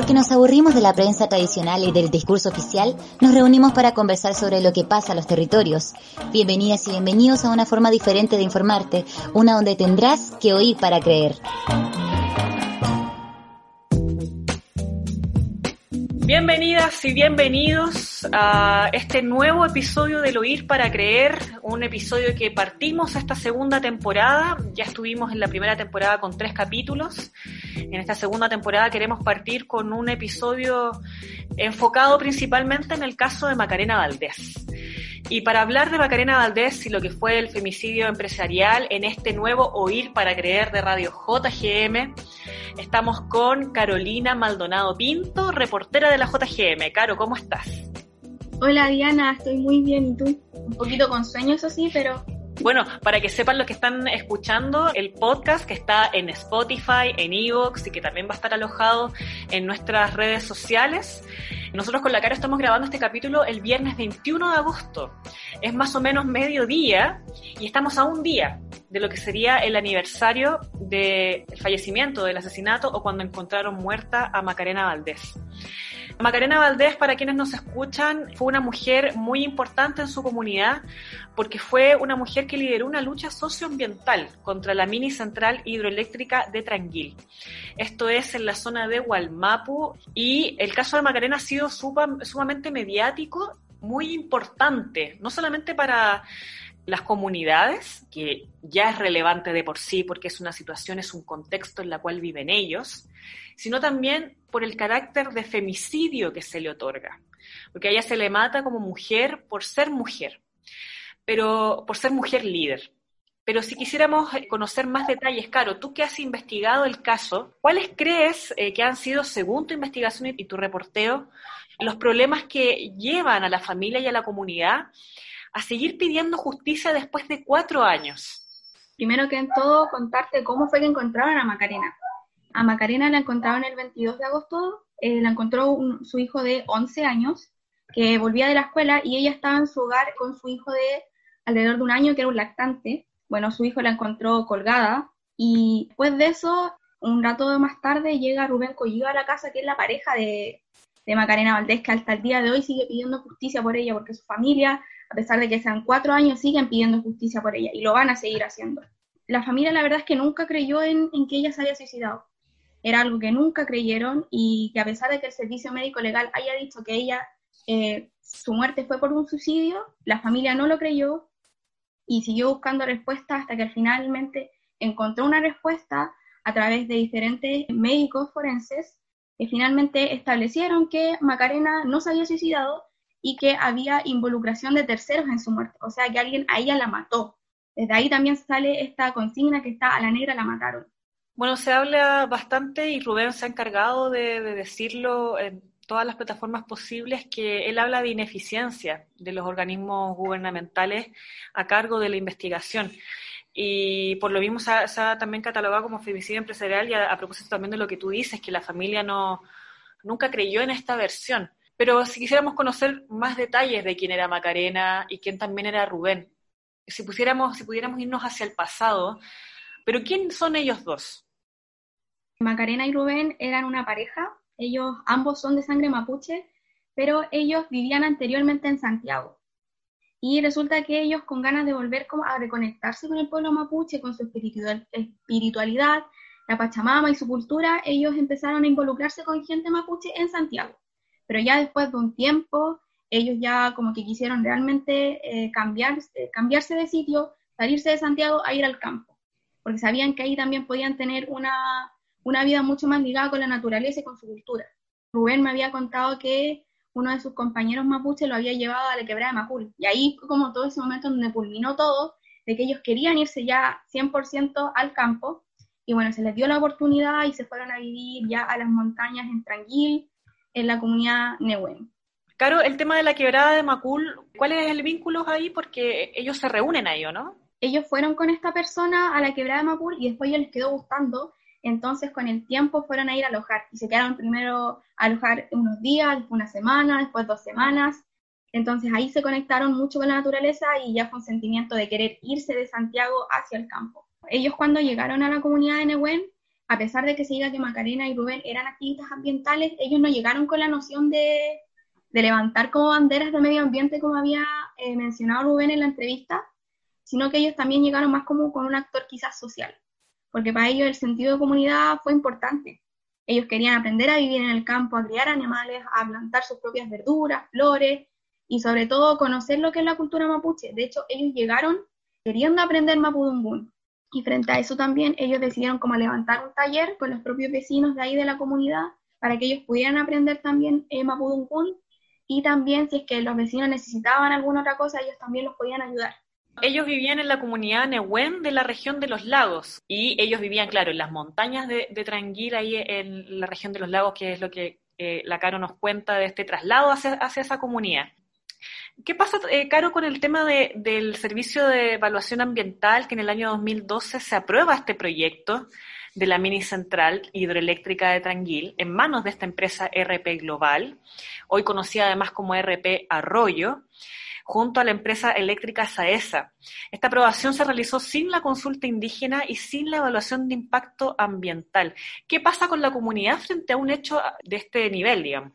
Porque nos aburrimos de la prensa tradicional y del discurso oficial, nos reunimos para conversar sobre lo que pasa en los territorios. Bienvenidas y bienvenidos a una forma diferente de informarte, una donde tendrás que oír para creer. Bienvenidas y bienvenidos a este nuevo episodio del Oír para Creer, un episodio que partimos esta segunda temporada. Ya estuvimos en la primera temporada con tres capítulos. En esta segunda temporada queremos partir con un episodio enfocado principalmente en el caso de Macarena Valdés. Y para hablar de Macarena Valdés y lo que fue el femicidio empresarial en este nuevo Oír para Creer de Radio JGM, estamos con Carolina Maldonado Pinto, reportera de la JGM. Caro, ¿cómo estás? Hola Diana, estoy muy bien. ¿Y tú? Un poquito con sueños, eso sí, pero bueno, para que sepan los que están escuchando, el podcast que está en Spotify, en Evox y que también va a estar alojado en nuestras redes sociales. Nosotros con la cara estamos grabando este capítulo el viernes 21 de agosto. Es más o menos mediodía y estamos a un día de lo que sería el aniversario del fallecimiento, del asesinato o cuando encontraron muerta a Macarena Valdés. Macarena Valdés, para quienes nos escuchan, fue una mujer muy importante en su comunidad porque fue una mujer que lideró una lucha socioambiental contra la mini central hidroeléctrica de Tranguil. Esto es en la zona de Hualmapu y el caso de Macarena ha sido sumamente mediático, muy importante, no solamente para las comunidades, que ya es relevante de por sí porque es una situación, es un contexto en la cual viven ellos, sino también por el carácter de femicidio que se le otorga, porque a ella se le mata como mujer por ser mujer, pero por ser mujer líder. Pero si quisiéramos conocer más detalles, Caro, tú que has investigado el caso, ¿cuáles crees eh, que han sido, según tu investigación y tu reporteo, los problemas que llevan a la familia y a la comunidad a seguir pidiendo justicia después de cuatro años? Primero que en todo, contarte cómo fue que encontraron a Macarena. A Macarena la encontraron el 22 de agosto, eh, la encontró su hijo de 11 años, que volvía de la escuela y ella estaba en su hogar con su hijo de alrededor de un año, que era un lactante. Bueno, su hijo la encontró colgada y después de eso, un rato más tarde, llega Rubén Collido a la casa, que es la pareja de, de Macarena Valdés, que hasta el día de hoy sigue pidiendo justicia por ella, porque su familia a pesar de que sean cuatro años, siguen pidiendo justicia por ella y lo van a seguir haciendo. La familia la verdad es que nunca creyó en, que ella se haya suicidado. Era algo que nunca creyeron y que a pesar de que el servicio médico legal haya dicho que ella, eh, su muerte fue por un suicidio, la familia no lo creyó y siguió buscando respuestas hasta que finalmente encontró una respuesta a través de diferentes médicos forenses que finalmente establecieron que Macarena no se había suicidado, y que había involucración de terceros en su muerte, o sea que alguien a ella la mató. Desde ahí también sale esta consigna que está a la negra la mataron. Bueno, se habla bastante y Rubén se ha encargado de, decirlo en todas las plataformas posibles que él habla de ineficiencia de los organismos gubernamentales a cargo de la investigación. Y por lo mismo se ha, también catalogado como femicidio empresarial y a, a, propósito también de lo que tú dices, que la familia no nunca creyó en esta versión. Pero si quisiéramos conocer más detalles de quién era Macarena y quién también era Rubén, si, pusiéramos, si pudiéramos irnos hacia el pasado, pero ¿quién son ellos dos? Macarena y Rubén eran una pareja, ellos ambos son de sangre mapuche, pero ellos vivían anteriormente en Santiago. Y resulta que ellos, con ganas de volver a reconectarse con el pueblo mapuche, con su espiritualidad, la Pachamama y su cultura, ellos empezaron a involucrarse con gente mapuche en Santiago pero ya después de un tiempo, ellos ya como que quisieron realmente eh, cambiarse de sitio, salirse de Santiago a ir al campo, porque sabían que ahí también podían tener una, una vida mucho más ligada con la naturaleza y con su cultura. Rubén me había contado que uno de sus compañeros mapuche lo había llevado a la quebrada de Macul, y ahí como todo ese momento donde culminó todo, de que ellos querían irse ya 100% al campo, y bueno, se les dio la oportunidad y se fueron a vivir ya a las montañas en Tranquil, en la comunidad Nehuen. Claro, el tema de la quebrada de Macul, ¿cuál es el vínculo ahí? Porque ellos se reúnen ahí, ¿o no? Ellos fueron con esta persona a la quebrada de Macul y después ya les quedó gustando, entonces con el tiempo fueron a ir a alojar y se quedaron primero a alojar unos días, después una semana, después dos semanas. Entonces ahí se conectaron mucho con la naturaleza y ya fue un sentimiento de querer irse de Santiago hacia el campo. Ellos cuando llegaron a la comunidad de Nehuen a pesar de que se diga que Macarena y Rubén eran activistas ambientales, ellos no llegaron con la noción de, levantar como banderas de medio ambiente, como había eh, mencionado Rubén en la entrevista, sino que ellos también llegaron más como con un actor quizás social, porque para ellos el sentido de comunidad fue importante. Ellos querían aprender a vivir en el campo, a criar animales, a plantar sus propias verduras, flores y sobre todo conocer lo que es la cultura mapuche. De hecho, ellos llegaron queriendo aprender mapudungún. Y frente a eso también ellos decidieron como levantar un taller con los propios vecinos de ahí de la comunidad para que ellos pudieran aprender también eh, mapudungún y también si es que los vecinos necesitaban alguna otra cosa, ellos también los podían ayudar. Ellos vivían en la comunidad Nehuen de la región de los lagos y ellos vivían, claro, en las montañas de, de ahí en la región de los lagos, que es lo que eh, la Caro nos cuenta de este traslado hacia, esa comunidad. ¿Qué pasa, eh, Caro, con el tema del servicio de evaluación ambiental que en el año 2012 se aprueba este proyecto de la mini central hidroeléctrica de Tranguil en manos de esta empresa RP Global, hoy conocida además como RP Arroyo? junto a la empresa eléctrica Saesa. Esta aprobación se realizó sin la consulta indígena y sin la evaluación de impacto ambiental. ¿Qué pasa con la comunidad frente a un hecho de este nivel, digamos?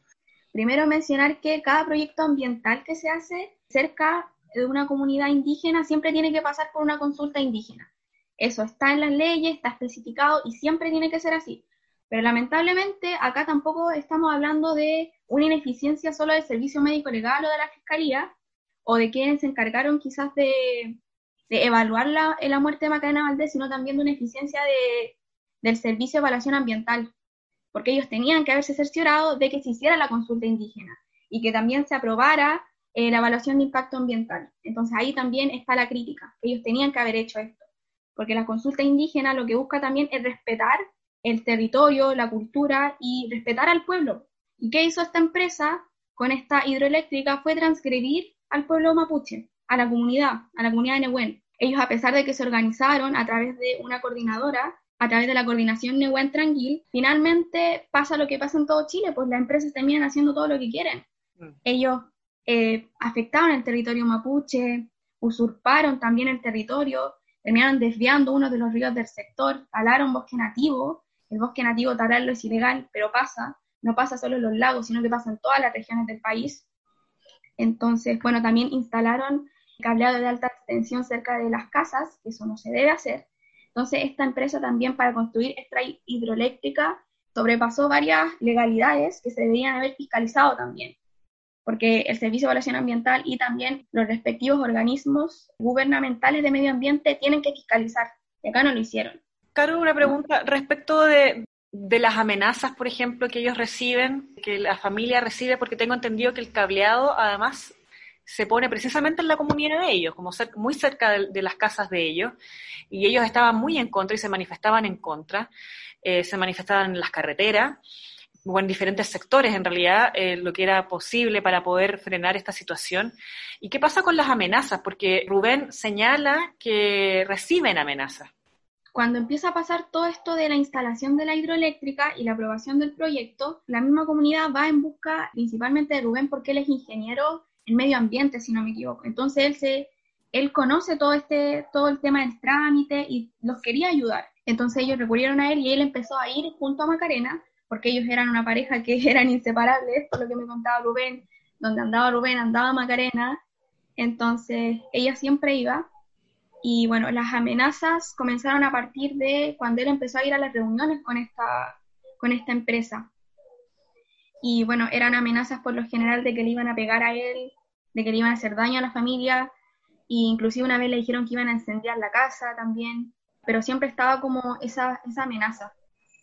Primero mencionar que cada proyecto ambiental que se hace cerca de una comunidad indígena siempre tiene que pasar por una consulta indígena. Eso está en las leyes, está especificado y siempre tiene que ser así. Pero lamentablemente acá tampoco estamos hablando de una ineficiencia solo del servicio médico legal o de la fiscalía, o de quienes se encargaron quizás de, evaluar la, muerte de Macarena Valdés, sino también de una eficiencia de, del servicio de evaluación ambiental, porque ellos tenían que haberse cerciorado de que se hiciera la consulta indígena y que también se aprobara eh, la evaluación de impacto ambiental. Entonces ahí también está la crítica, ellos tenían que haber hecho esto, porque la consulta indígena lo que busca también es respetar el territorio, la cultura y respetar al pueblo. ¿Y qué hizo esta empresa con esta hidroeléctrica? Fue transgredir al pueblo mapuche, a la comunidad, a la comunidad de Nehuen. Ellos, a pesar de que se organizaron a través de una coordinadora, a través de la coordinación Nehuen Tranquil, finalmente pasa lo que pasa en todo Chile, pues las empresas terminan haciendo todo lo que quieren. Mm. Ellos eh, afectaron el territorio mapuche, usurparon también el territorio, terminaron desviando uno de los ríos del sector, talaron bosque nativo, el bosque nativo talarlo es ilegal, pero pasa, no pasa solo en los lagos, sino que pasa en todas las regiones del país. Entonces, bueno, también instalaron cableado de alta extensión cerca de las casas, que eso no se debe hacer. Entonces, esta empresa también para construir esta hidroeléctrica sobrepasó varias legalidades que se deberían haber fiscalizado también, porque el Servicio de Evaluación Ambiental y también los respectivos organismos gubernamentales de medio ambiente tienen que fiscalizar, y acá no lo hicieron. Caro, una pregunta respecto de, de las amenazas, por ejemplo, que ellos reciben, que la familia recibe, porque tengo entendido que el cableado además se pone precisamente en la comunidad de ellos, como muy cerca de, las casas de ellos, y ellos estaban muy en contra y se manifestaban en contra, eh, se manifestaban en las carreteras, o en diferentes sectores en realidad, eh, lo que era posible para poder frenar esta situación. ¿Y qué pasa con las amenazas? Porque Rubén señala que reciben amenazas. Cuando empieza a pasar todo esto de la instalación de la hidroeléctrica y la aprobación del proyecto, la misma comunidad va en busca principalmente de Rubén porque él es ingeniero en medio ambiente, si no me equivoco. Entonces él se él conoce todo este todo el tema del trámite y los quería ayudar. Entonces ellos recurrieron a él y él empezó a ir junto a Macarena porque ellos eran una pareja que eran inseparables, por lo que me contaba Rubén, donde andaba Rubén andaba Macarena. Entonces ella siempre iba y bueno, las amenazas comenzaron a partir de cuando él empezó a ir a las reuniones con esta, con esta empresa. Y bueno, eran amenazas por lo general de que le iban a pegar a él, de que le iban a hacer daño a la familia, e inclusive una vez le dijeron que iban a incendiar la casa también, pero siempre estaba como esa, esa amenaza.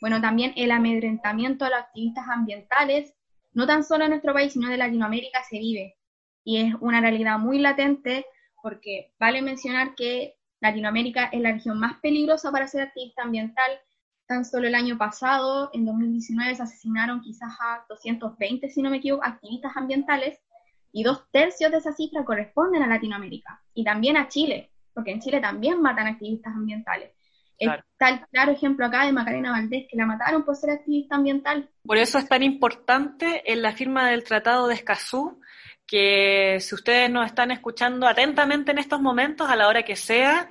Bueno, también el amedrentamiento a los activistas ambientales, no tan solo en nuestro país, sino de Latinoamérica se vive. Y es una realidad muy latente porque vale mencionar que Latinoamérica es la región más peligrosa para ser activista ambiental. Tan solo el año pasado, en 2019, se asesinaron quizás a 220, si no me equivoco, activistas ambientales, y dos tercios de esa cifra corresponden a Latinoamérica y también a Chile, porque en Chile también matan activistas ambientales. Está el claro ejemplo acá de Macarena Valdés, que la mataron por ser activista ambiental. Por eso es tan importante en la firma del Tratado de Escazú que si ustedes nos están escuchando atentamente en estos momentos, a la hora que sea,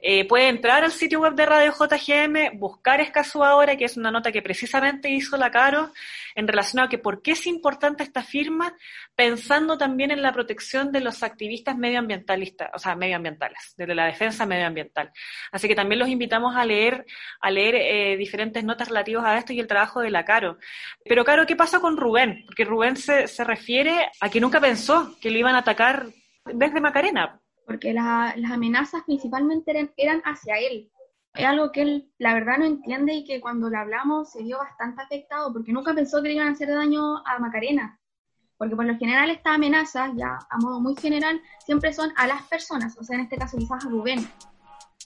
eh, puede entrar al sitio web de Radio JGM, buscar Escazú ahora, que es una nota que precisamente hizo la Caro en relación a que por qué es importante esta firma, pensando también en la protección de los activistas medioambientalistas, o sea, medioambientales, desde la defensa medioambiental. Así que también los invitamos a leer, a leer eh, diferentes notas relativas a esto y el trabajo de la Caro. Pero Caro, ¿qué pasa con Rubén? Porque Rubén se, se refiere a que nunca pensó que lo iban a atacar desde Macarena. Porque las amenazas principalmente eran, eran hacia él, es algo que él, la verdad, no entiende y que cuando le hablamos se vio bastante afectado porque nunca pensó que le iban a hacer daño a Macarena. Porque por lo general estas amenazas, ya a modo muy general, siempre son a las personas, o sea, en este caso quizás a Rubén.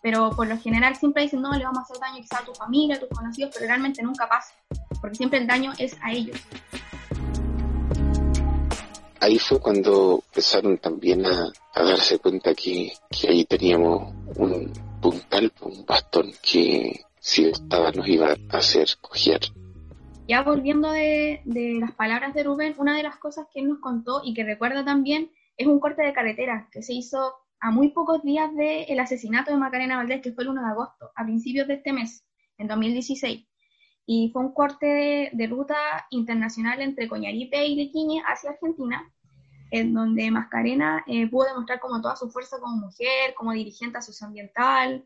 Pero por lo general siempre dicen, no, le vamos a hacer daño quizás a tu familia, a tus conocidos, pero realmente nunca pasa, porque siempre el daño es a ellos. Ahí fue cuando empezaron también a, darse cuenta que, que ahí teníamos un, puntal, un bastón que si estaba nos iba a hacer coger. Ya volviendo de, las palabras de Rubén, una de las cosas que él nos contó y que recuerda también es un corte de carretera que se hizo a muy pocos días del asesinato de Macarena Valdés, que fue el 1 de agosto, a principios de este mes, en 2016. Y fue un corte de, ruta internacional entre Coñaripe y Lequiñe hacia Argentina, en donde Mascarena eh, pudo demostrar como toda su fuerza como mujer, como dirigente socioambiental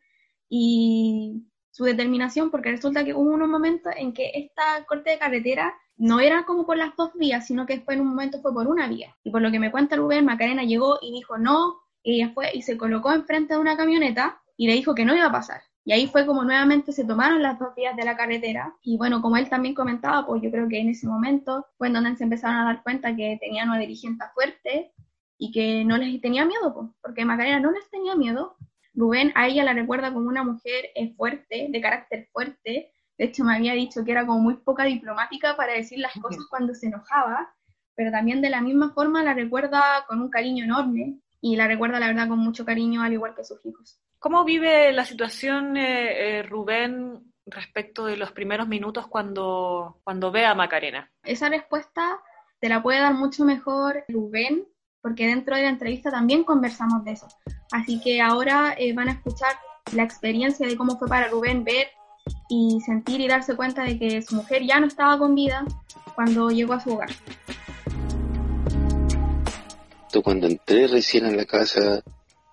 y su determinación, porque resulta que hubo unos momentos en que esta corte de carretera no era como por las dos vías, sino que después en un momento fue por una vía. Y por lo que me cuenta Rubén, Macarena llegó y dijo no, y fue y se colocó enfrente de una camioneta y le dijo que no iba a pasar. Y ahí fue como nuevamente se tomaron las dos vías de la carretera. Y bueno, como él también comentaba, pues yo creo que en ese momento fue en donde se empezaron a dar cuenta que tenían una dirigente fuerte y que no les tenía miedo, pues, porque Macarena no les tenía miedo. Rubén a ella la recuerda como una mujer eh, fuerte, de carácter fuerte. De hecho, me había dicho que era como muy poca diplomática para decir las cosas cuando se enojaba, pero también de la misma forma la recuerda con un cariño enorme y la recuerda, la verdad, con mucho cariño, al igual que sus hijos. ¿Cómo vive la situación eh, eh, Rubén respecto de los primeros minutos cuando, cuando ve a Macarena? Esa respuesta te la puede dar mucho mejor Rubén, porque dentro de la entrevista también conversamos de eso. Así que ahora eh, van a escuchar la experiencia de cómo fue para Rubén ver y sentir y darse cuenta de que su mujer ya no estaba con vida cuando llegó a su hogar. Cuando entré recién a la casa,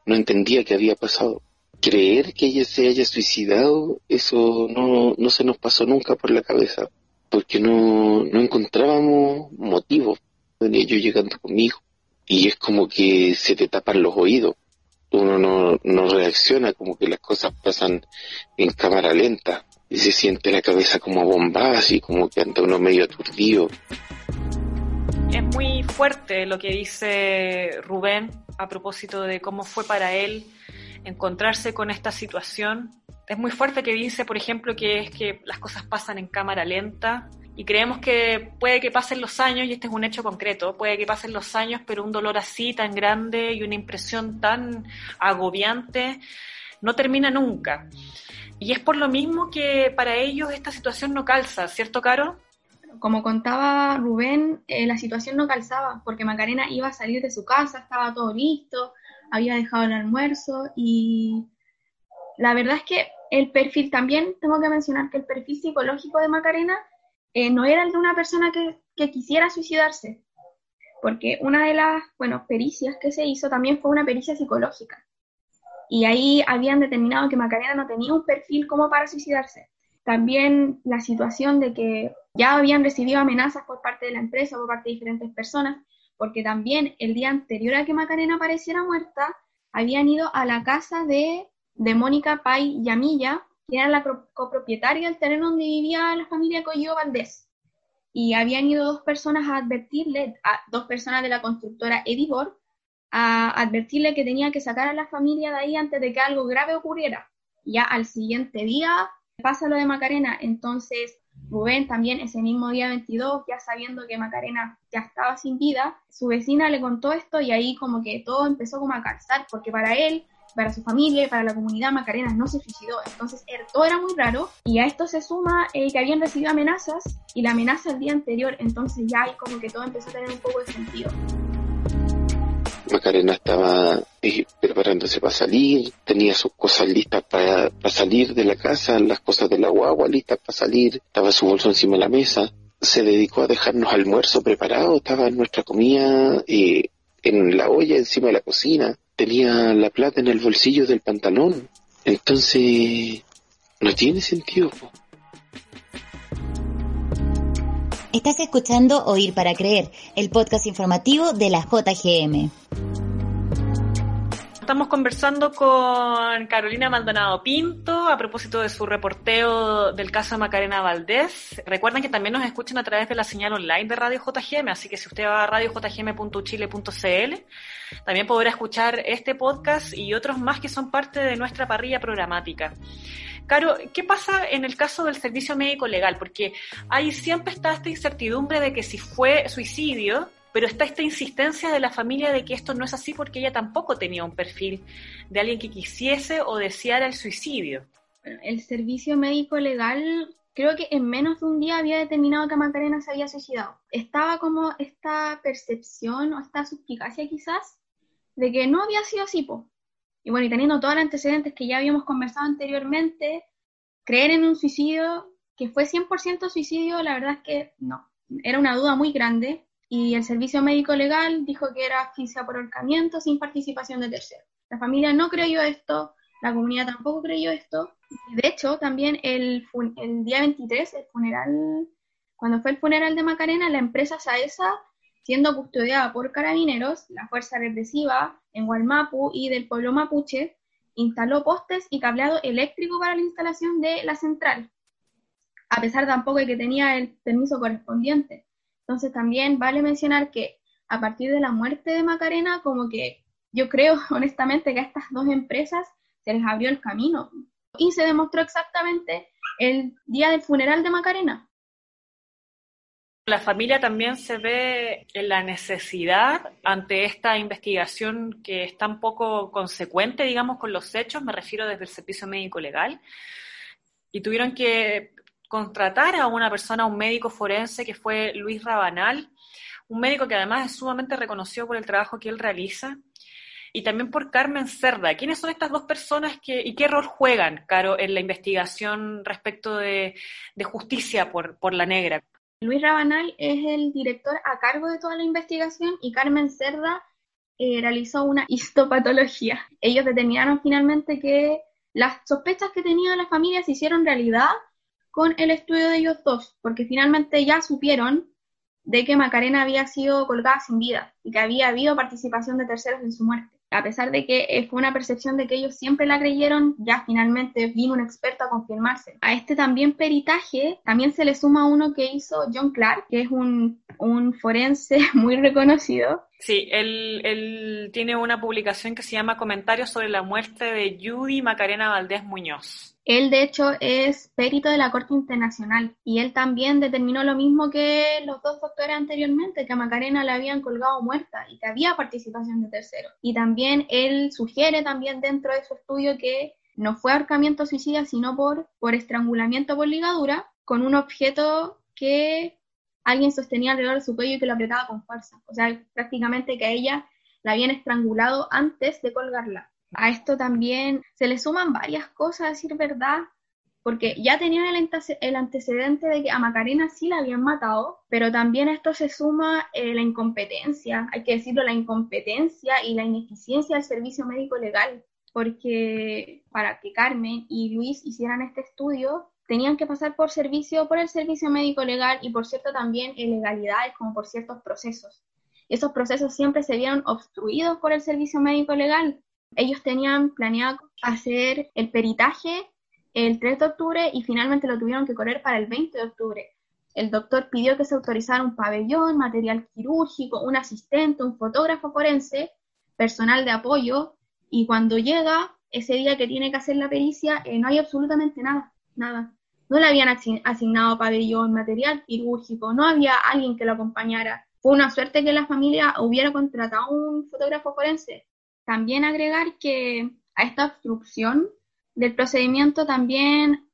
no entendía qué había pasado creer que ella se haya suicidado, eso no, no se nos pasó nunca por la cabeza, porque no, no encontrábamos motivos. Venía yo llegando conmigo y es como que se te tapan los oídos. Uno no, no reacciona, como que las cosas pasan en cámara lenta y se siente la cabeza como bombada, así como que anda uno medio aturdido. Es muy fuerte lo que dice Rubén a propósito de cómo fue para él encontrarse con esta situación. Es muy fuerte que dice, por ejemplo, que es que las cosas pasan en cámara lenta y creemos que puede que pasen los años, y este es un hecho concreto, puede que pasen los años, pero un dolor así tan grande y una impresión tan agobiante no termina nunca. Y es por lo mismo que para ellos esta situación no calza, ¿cierto, Caro? Como contaba Rubén, eh, la situación no calzaba porque Macarena iba a salir de su casa, estaba todo listo, había dejado el almuerzo y la verdad es que el perfil también, tengo que mencionar que el perfil psicológico de Macarena eh, no era el de una persona que, quisiera suicidarse, porque una de las, bueno, pericias que se hizo también fue una pericia psicológica. Y ahí habían determinado que Macarena no tenía un perfil como para suicidarse. También la situación de que ya habían recibido amenazas por parte de la empresa, por parte de diferentes personas, porque también el día anterior a que Macarena apareciera muerta, habían ido a la casa de, de Mónica Pay Yamilla, que era la copropietaria del terreno donde vivía la familia Coyo Valdés. Y habían ido dos personas a advertirle, a dos personas de la constructora Edibor, a advertirle que tenía que sacar a la familia de ahí antes de que algo grave ocurriera. Ya al siguiente día pasa lo de Macarena, entonces Rubén también ese mismo día 22, ya sabiendo que Macarena ya estaba sin vida, su vecina le contó esto y ahí como que todo empezó como a calzar, porque para él, para su familia, para la comunidad, Macarena no se suicidó. Entonces todo era muy raro y a esto se suma eh, que habían recibido amenazas y la amenaza el día anterior, entonces ya ahí como que todo empezó a tener un poco de sentido. Macarena estaba eh, preparándose para salir, tenía sus cosas listas para, salir de la casa, las cosas de la guagua listas para salir, estaba su bolso encima de la mesa, se dedicó a dejarnos almuerzo preparado, estaba nuestra comida eh, en la olla encima de la cocina, tenía la plata en el bolsillo del pantalón, entonces no tiene sentido. Estás escuchando Oír para Creer, el podcast informativo de la JGM. Estamos conversando con Carolina Maldonado Pinto a propósito de su reporteo del caso Macarena Valdés. Recuerden que también nos escuchan a través de la señal online de Radio JGM, así que si usted va a radiojgm.chile.cl, también podrá escuchar este podcast y otros más que son parte de nuestra parrilla programática. Caro, ¿qué pasa en el caso del servicio médico legal? Porque ahí siempre está esta incertidumbre de que si fue suicidio, pero está esta insistencia de la familia de que esto no es así porque ella tampoco tenía un perfil de alguien que quisiese o deseara el suicidio. El servicio médico legal creo que en menos de un día había determinado que Macarena se había suicidado. Estaba como esta percepción o esta suspicacia quizás de que no había sido así, y bueno, y teniendo todos los antecedentes que ya habíamos conversado anteriormente, creer en un suicidio que fue 100% suicidio, la verdad es que no. Era una duda muy grande y el servicio médico legal dijo que era asfixia por ahorcamiento sin participación de terceros. La familia no creyó esto, la comunidad tampoco creyó esto. De hecho, también el, el día 23, el funeral, cuando fue el funeral de Macarena, la empresa Saesa siendo custodiada por carabineros, la fuerza represiva en Gualmapu y del pueblo mapuche, instaló postes y cableado eléctrico para la instalación de la central, a pesar tampoco de que tenía el permiso correspondiente. Entonces también vale mencionar que a partir de la muerte de Macarena, como que yo creo honestamente que a estas dos empresas se les abrió el camino y se demostró exactamente el día del funeral de Macarena. La familia también se ve en la necesidad ante esta investigación que es tan poco consecuente, digamos, con los hechos, me refiero desde el servicio médico legal, y tuvieron que contratar a una persona, un médico forense que fue Luis Rabanal, un médico que además es sumamente reconocido por el trabajo que él realiza, y también por Carmen Cerda. ¿Quiénes son estas dos personas que, y qué rol juegan, Caro, en la investigación respecto de, justicia por, por la negra? Luis Rabanal es el director a cargo de toda la investigación y Carmen Cerda eh, realizó una histopatología. Ellos determinaron finalmente que las sospechas que tenía la familia se hicieron realidad con el estudio de ellos dos, porque finalmente ya supieron de que Macarena había sido colgada sin vida y que había habido participación de terceros en su muerte a pesar de que eh, fue una percepción de que ellos siempre la creyeron, ya finalmente vino un experto a confirmarse. A este también peritaje también se le suma uno que hizo John Clark, que es un, un forense muy reconocido, Sí, él, él, tiene una publicación que se llama Comentarios sobre la muerte de Judy Macarena Valdés Muñoz. Él, de hecho, es perito de la Corte Internacional y él también determinó lo mismo que los dos doctores anteriormente, que a Macarena le habían colgado muerta y que había participación de terceros. Y también él sugiere también dentro de su estudio que no fue ahorcamiento suicida, sino por, por estrangulamiento por ligadura con un objeto que alguien sostenía alrededor de su cuello y que lo apretaba con fuerza. O sea, prácticamente que a ella la habían estrangulado antes de colgarla. A esto también se le suman varias cosas, a decir verdad, porque ya tenían el, antecedente de que a Macarena sí la habían matado, pero también a esto se suma eh, la incompetencia, hay que decirlo, la incompetencia y la ineficiencia del servicio médico legal, porque para que Carmen y Luis hicieran este estudio, tenían que pasar por servicio, por el servicio médico legal y por cierto también ilegalidades como por ciertos procesos. Esos procesos siempre se vieron obstruidos por el servicio médico legal. Ellos tenían planeado hacer el peritaje el 3 de octubre y finalmente lo tuvieron que correr para el 20 de octubre. El doctor pidió que se autorizara un pabellón, material quirúrgico, un asistente, un fotógrafo forense, personal de apoyo, y cuando llega ese día que tiene que hacer la pericia, eh, no hay absolutamente nada, nada no le habían asignado pabellón, material quirúrgico, no había alguien que lo acompañara. Fue una suerte que la familia hubiera contratado un fotógrafo forense. También agregar que a esta obstrucción del procedimiento también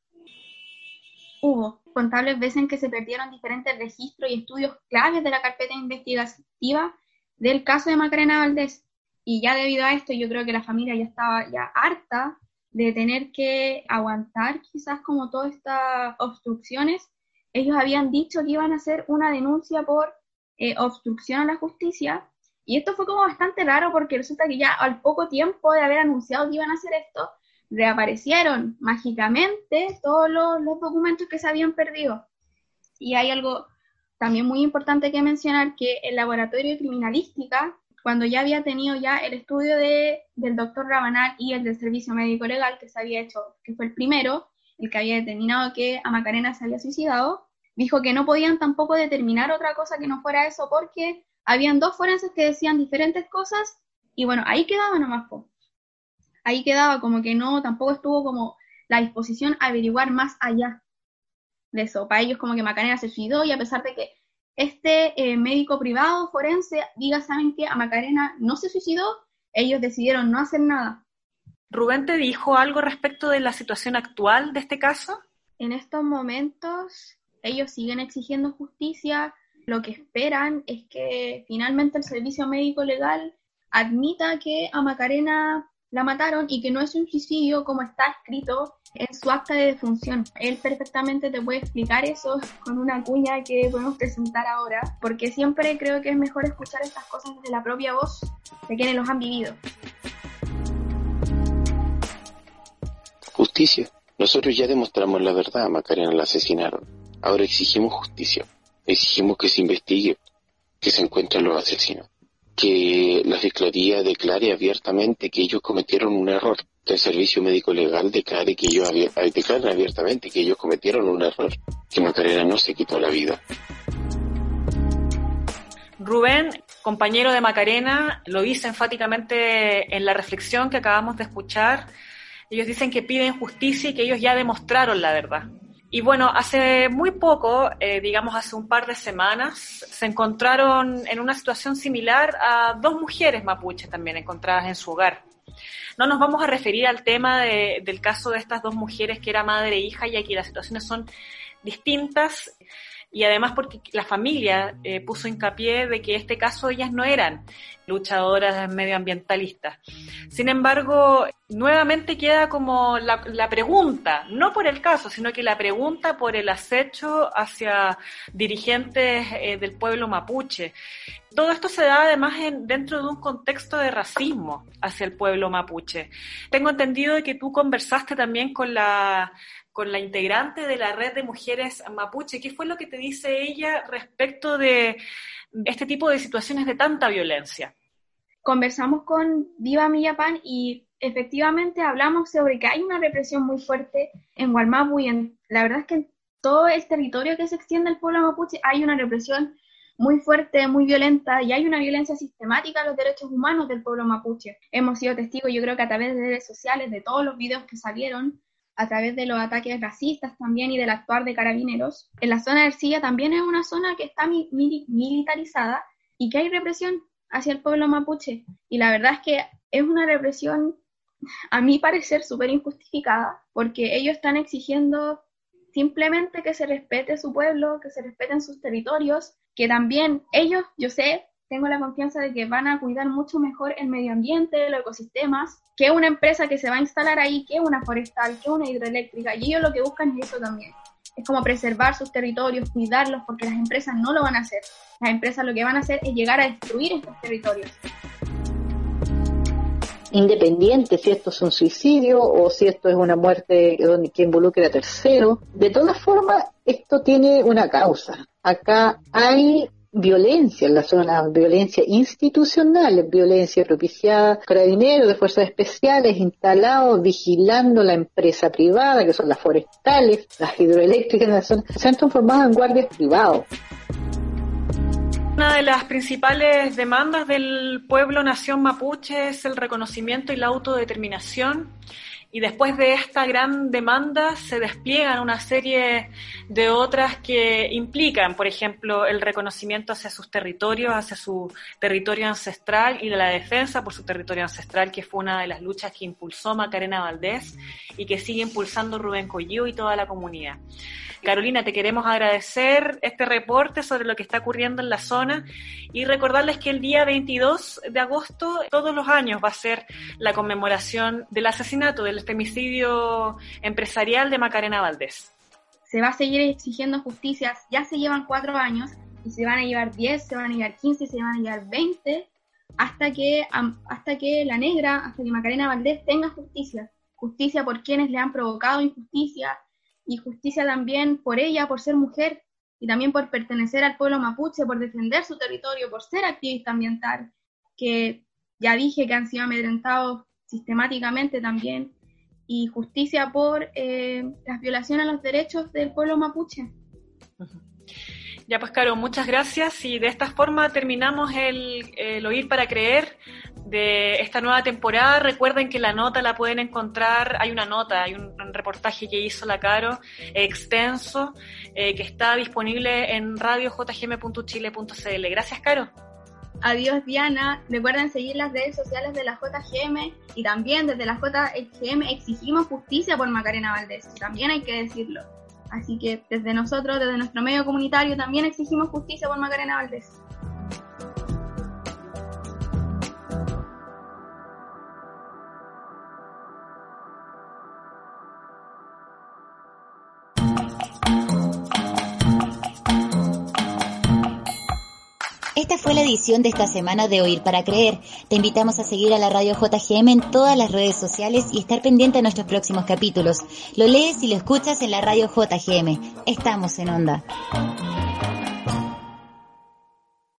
hubo contables veces en que se perdieron diferentes registros y estudios claves de la carpeta investigativa del caso de Macarena Valdés. Y ya debido a esto, yo creo que la familia ya estaba ya harta de tener que aguantar quizás como todas estas obstrucciones. Ellos habían dicho que iban a hacer una denuncia por eh, obstrucción a la justicia. Y esto fue como bastante raro porque resulta que ya al poco tiempo de haber anunciado que iban a hacer esto, reaparecieron mágicamente todos los, los documentos que se habían perdido. Y hay algo también muy importante que mencionar, que el laboratorio de criminalística, cuando ya había tenido ya el estudio de, del doctor Rabanal y el del servicio médico legal que se había hecho, que fue el primero, el que había determinado que a Macarena se había suicidado, dijo que no podían tampoco determinar otra cosa que no fuera eso porque habían dos forenses que decían diferentes cosas y bueno, ahí quedaba nomás. Po. Ahí quedaba como que no, tampoco estuvo como la disposición a averiguar más allá de eso. Para ellos como que Macarena se suicidó y a pesar de que este eh, médico privado forense diga, ¿saben que A Macarena no se suicidó, ellos decidieron no hacer nada. ¿Rubén te dijo algo respecto de la situación actual de este caso? En estos momentos ellos siguen exigiendo justicia, lo que esperan es que finalmente el servicio médico legal admita que a Macarena la mataron y que no es un suicidio como está escrito en su acta de defunción. Él perfectamente te puede explicar eso con una cuña que podemos presentar ahora, porque siempre creo que es mejor escuchar estas cosas de la propia voz de quienes los han vivido. Justicia. Nosotros ya demostramos la verdad, Macarena la asesinaron. Ahora exigimos justicia. Exigimos que se investigue, que se encuentren los asesinos que la Fiscalía declare abiertamente que ellos cometieron un error, que el Servicio Médico Legal declare que ellos declaren abiertamente que ellos cometieron un error, que Macarena no se quitó la vida. Rubén, compañero de Macarena, lo dice enfáticamente en la reflexión que acabamos de escuchar. Ellos dicen que piden justicia y que ellos ya demostraron la verdad. Y bueno, hace muy poco, eh, digamos hace un par de semanas, se encontraron en una situación similar a dos mujeres mapuches también encontradas en su hogar. No nos vamos a referir al tema del caso de estas dos mujeres que era madre e hija, y aquí las situaciones son distintas y además porque la familia eh, puso hincapié de que en este caso ellas no eran luchadoras medioambientalistas. Sin embargo, nuevamente queda como la, pregunta, no por el caso, sino que la pregunta por el acecho hacia dirigentes eh, del pueblo mapuche. Todo esto se da además en, dentro de un contexto de racismo hacia el pueblo mapuche. Tengo entendido que tú conversaste también con la con la integrante de la red de mujeres mapuche. ¿Qué fue lo que te dice ella respecto de este tipo de situaciones de tanta violencia? Conversamos con Diva Millapan y efectivamente hablamos sobre que hay una represión muy fuerte en Gualmapu y en, la verdad es que en todo el territorio que se extiende el pueblo mapuche hay una represión muy fuerte, muy violenta y hay una violencia sistemática a los derechos humanos del pueblo mapuche. Hemos sido testigos, yo creo que a través de redes sociales, de todos los videos que salieron, a través de los ataques racistas también y del actuar de carabineros. En la zona de Ercilla también es una zona que está militarizada y que hay represión hacia el pueblo mapuche. Y la verdad es que es una represión, a mi parecer, súper injustificada, porque ellos están exigiendo simplemente que se respete su pueblo, que se respeten sus territorios, que también ellos, yo sé, tengo la confianza de que van a cuidar mucho mejor el medio ambiente, los ecosistemas, que una empresa que se va a instalar ahí, que una forestal, que una hidroeléctrica, y ellos lo que buscan es eso también. Es como preservar sus territorios, cuidarlos, porque las empresas no lo van a hacer. Las empresas lo que van a hacer es llegar a destruir estos territorios. Independiente si esto es un suicidio o si esto es una muerte que involucre a terceros, de todas formas, esto tiene una causa. Acá hay violencia en la zona, violencia institucional, violencia propiciada, carabineros de fuerzas especiales instalados vigilando la empresa privada, que son las forestales, las hidroeléctricas en la zona, se han transformado en guardias privados. Una de las principales demandas del pueblo nación mapuche es el reconocimiento y la autodeterminación y después de esta gran demanda se despliegan una serie de otras que implican, por ejemplo, el reconocimiento hacia sus territorios, hacia su territorio ancestral y de la defensa por su territorio ancestral, que fue una de las luchas que impulsó Macarena Valdés y que sigue impulsando Rubén Collío y toda la comunidad. Carolina, te queremos agradecer este reporte sobre lo que está ocurriendo en la zona y recordarles que el día 22 de agosto, todos los años, va a ser la conmemoración del asesinato, del femicidio empresarial de Macarena Valdés. Se va a seguir exigiendo justicia, ya se llevan cuatro años y se van a llevar 10, se van a llevar 15, se van a llevar 20, hasta que, hasta que la negra, hasta que Macarena Valdés tenga justicia. Justicia por quienes le han provocado injusticia, y justicia también por ella, por ser mujer y también por pertenecer al pueblo mapuche, por defender su territorio, por ser activista ambiental, que ya dije que han sido amedrentados sistemáticamente también, y justicia por eh, las violaciones a los derechos del pueblo mapuche. Ya pues, Caro, muchas gracias y de esta forma terminamos el, Oír para Creer de esta nueva temporada. Recuerden que la nota la pueden encontrar, hay una nota, hay un, reportaje que hizo la Caro, extenso, eh, que está disponible en radiojgm.chile.cl. Gracias, Caro. Adiós, Diana. Recuerden seguir las redes sociales de la JGM y también desde la JGM exigimos justicia por Macarena Valdés. También hay que decirlo. Así que desde nosotros, desde nuestro medio comunitario, también exigimos justicia por Macarena Valdés. Esta fue la edición de esta semana de Oír para Creer. Te invitamos a seguir a la radio JGM en todas las redes sociales y estar pendiente de nuestros próximos capítulos. Lo lees y lo escuchas en la radio JGM. Estamos en onda.